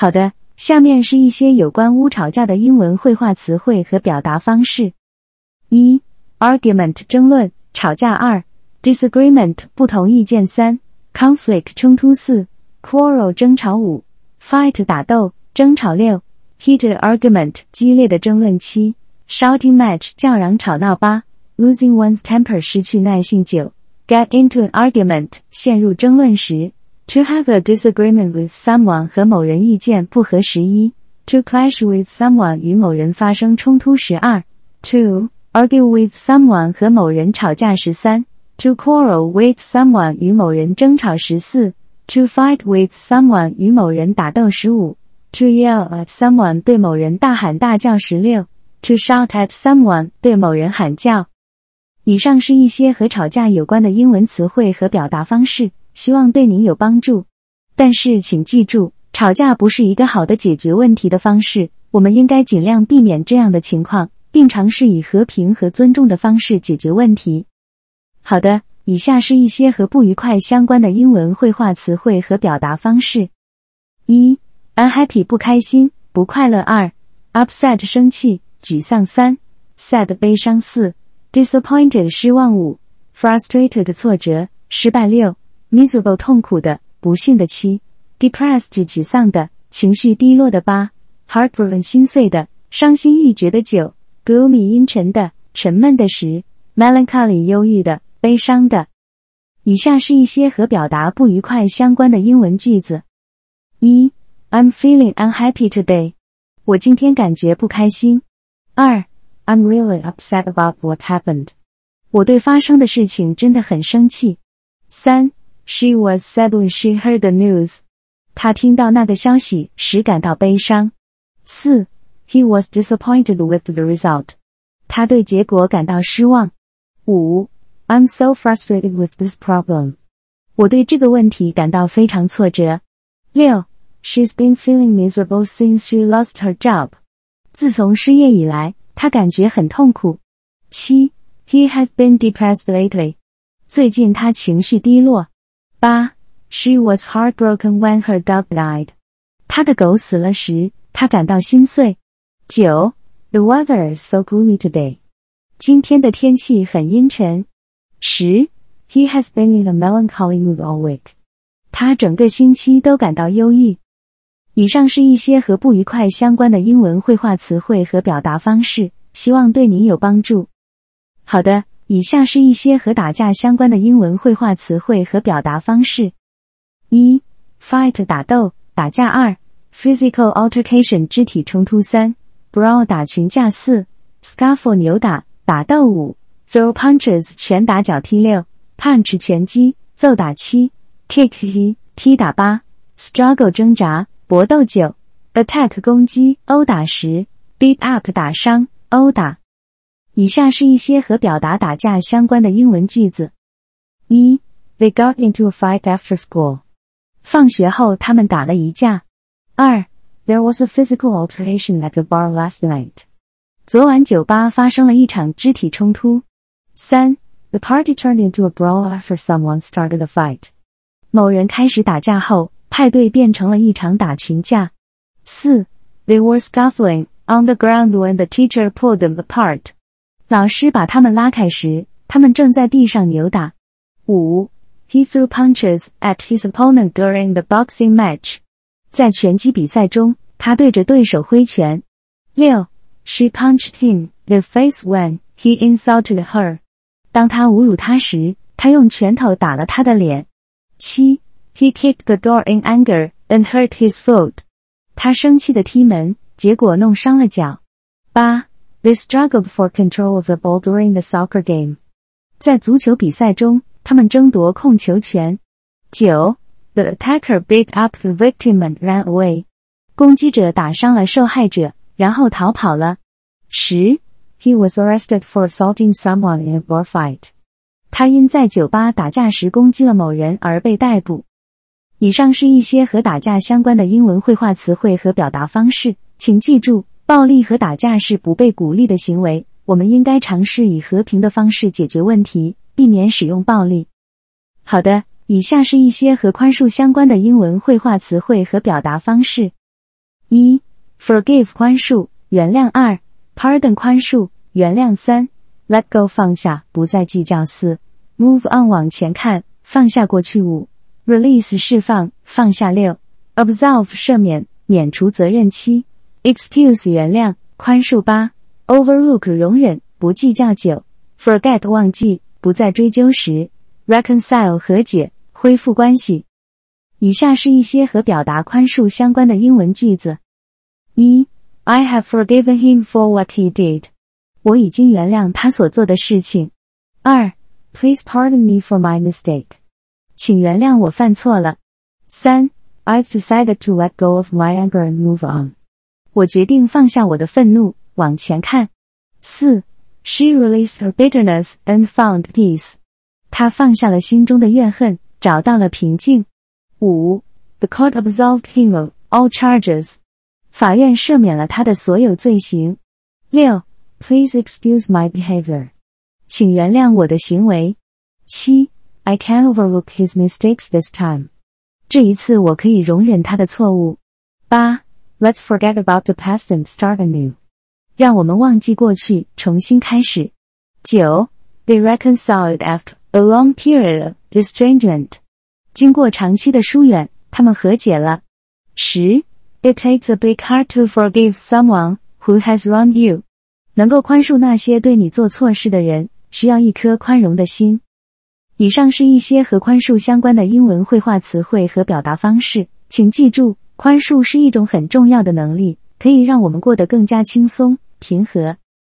好的，下面是一些有关乌吵架的英文绘画词汇和表达方式：一、argument 争论、吵架；二、disagreement 不同意见；三、conflict 冲突；四、quarrel 争吵；五、fight 打斗、争吵；六、heated argument 激烈的争论；七、shouting match 叫嚷吵闹；八、losing one's temper 失去耐性；九、get into an argument 陷入争论时。To have a disagreement with someone 和某人意见不合十一；To clash with someone 与某人发生冲突十二；To argue with someone 和某人吵架十三；To quarrel with someone 与某人争吵十四；To fight with someone 与某人打斗十五；To yell at someone 对某人大喊大叫十六；To shout at someone 对某人喊叫。以上是一些和吵架有关的英文词汇和表达方式。希望对您有帮助，但是请记住，吵架不是一个好的解决问题的方式。我们应该尽量避免这样的情况，并尝试以和平和尊重的方式解决问题。好的，以下是一些和不愉快相关的英文绘画词汇和表达方式：一、unhappy 不开心、不快乐；二、upset 生气、沮丧；三、sad 悲伤；四、disappointed 失望；五、frustrated 挫折、失败；六。Miserable 痛苦的、不幸的七；depressed 沮丧的、情绪低落的八；heartbroken 心碎的、伤心欲绝的九；gloomy 阴沉的、沉闷的十；melancholy 忧郁的、悲伤的。以下是一些和表达不愉快相关的英文句子：一，I'm feeling unhappy today。我今天感觉不开心。二，I'm really upset about what happened。我对发生的事情真的很生气。三。She was sad when she heard the news. 她听到那个消息时感到悲伤。四，He was disappointed with the result. 他对结果感到失望。五，I'm so frustrated with this problem. 我对这个问题感到非常挫折。六，She's been feeling miserable since she lost her job. 自从失业以来，她感觉很痛苦。七，He has been depressed lately. 最近他情绪低落。 八，She was heartbroken when her dog died。她的狗死了时，她感到心碎。九，The weather is so gloomy today。今天的天气很阴沉。十，He has been in a melancholy mood all week。他整个星期都感到忧郁。以上是一些和不愉快相关的英文绘画词汇和表达方式，希望对您有帮助。好的。以下是一些和打架相关的英文绘画词汇和表达方式：一、fight 打斗、打架；二、physical altercation 肢体冲突；三、brawl 打群架；四、scuffle 扭打、打斗；五、throw punches 拳打脚踢；六、punch 拳击、揍打；七、kick 踢打；八、struggle 挣扎、搏斗；九、attack 攻击、殴打；十、beat up 打伤、殴打。以下是一些和表达打架相关的英文句子：一，They got into a fight after school。放学后他们打了一架。二，There was a physical altercation at the bar last night。昨晚酒吧发生了一场肢体冲突。三，The party turned into a brawl after someone started a fight。某人开始打架后，派对变成了一场打群架。四，They were scuffling on the ground when the teacher pulled them apart。 老师把他们拉开时，他们正在地上扭打。五，He threw punches at his opponent during the boxing match。在拳击比赛中，他对着对手挥拳。六，She punched him the face when he insulted her。当他侮辱她时，他用拳头打了她的脸。七，He kicked the door in anger and hurt his foot。他生气的踢门，结果弄伤了脚。八。They struggled for control of the ball during the soccer game. 在足球比赛中，他们争夺控球权。九，The attacker beat up the victim and ran away. 攻击者打伤了受害者，然后逃跑了。十，He was arrested for assaulting someone in a bar fight. 他因在酒吧打架时攻击了某人而被逮捕。以上是一些和打架相关的英文绘画词汇和表达方式，请记住。暴力和打架是不被鼓励的行为。我们应该尝试以和平的方式解决问题，避免使用暴力。好的，以下是一些和宽恕相关的英文绘画词汇和表达方式：一、forgive 宽恕、原谅；二、pardon 宽恕、原谅；三、let go 放下、不再计较；四、move on 往前看、放下过去；五、release 释放、放下；六、absolve 赦免、免除责任；七、excuse 原谅、宽恕；八、overlook 容忍、不计较；九、forget 忘记、不再追究；十、reconcile 和解、恢复关系。以下是一些和表达宽恕相关的英文句子：一、I have forgiven him for what he did。我已经原谅他所做的事情。二、Please pardon me for my mistake。请原谅我犯错了。三、I've decided to let go of my anger and move on。我决定放下我的愤怒，往前看。四、She released her bitterness and found peace。她放下了心中的怨恨，找到了平静。五，The court absolved him of all charges。法院赦免了他的所有罪行。六，Please excuse my behavior。请原谅我的行为。七，I can overlook his mistakes this time。这一次我可以容忍他的错误。八 ，Let's forget about the past and start anew。让我们忘记过去，重新开始。九，They reconciled after a long period of estrangement。经过长期的疏远，他们和解了。十，It takes a big heart to forgive someone who has wronged you。能够宽恕那些对你做错事的人，需要一颗宽容的心。以上是一些和宽恕相关的英文绘画词汇和表达方式，请记住， 宽恕是一种很重要的能力，可以让我们过得更加轻松、平和。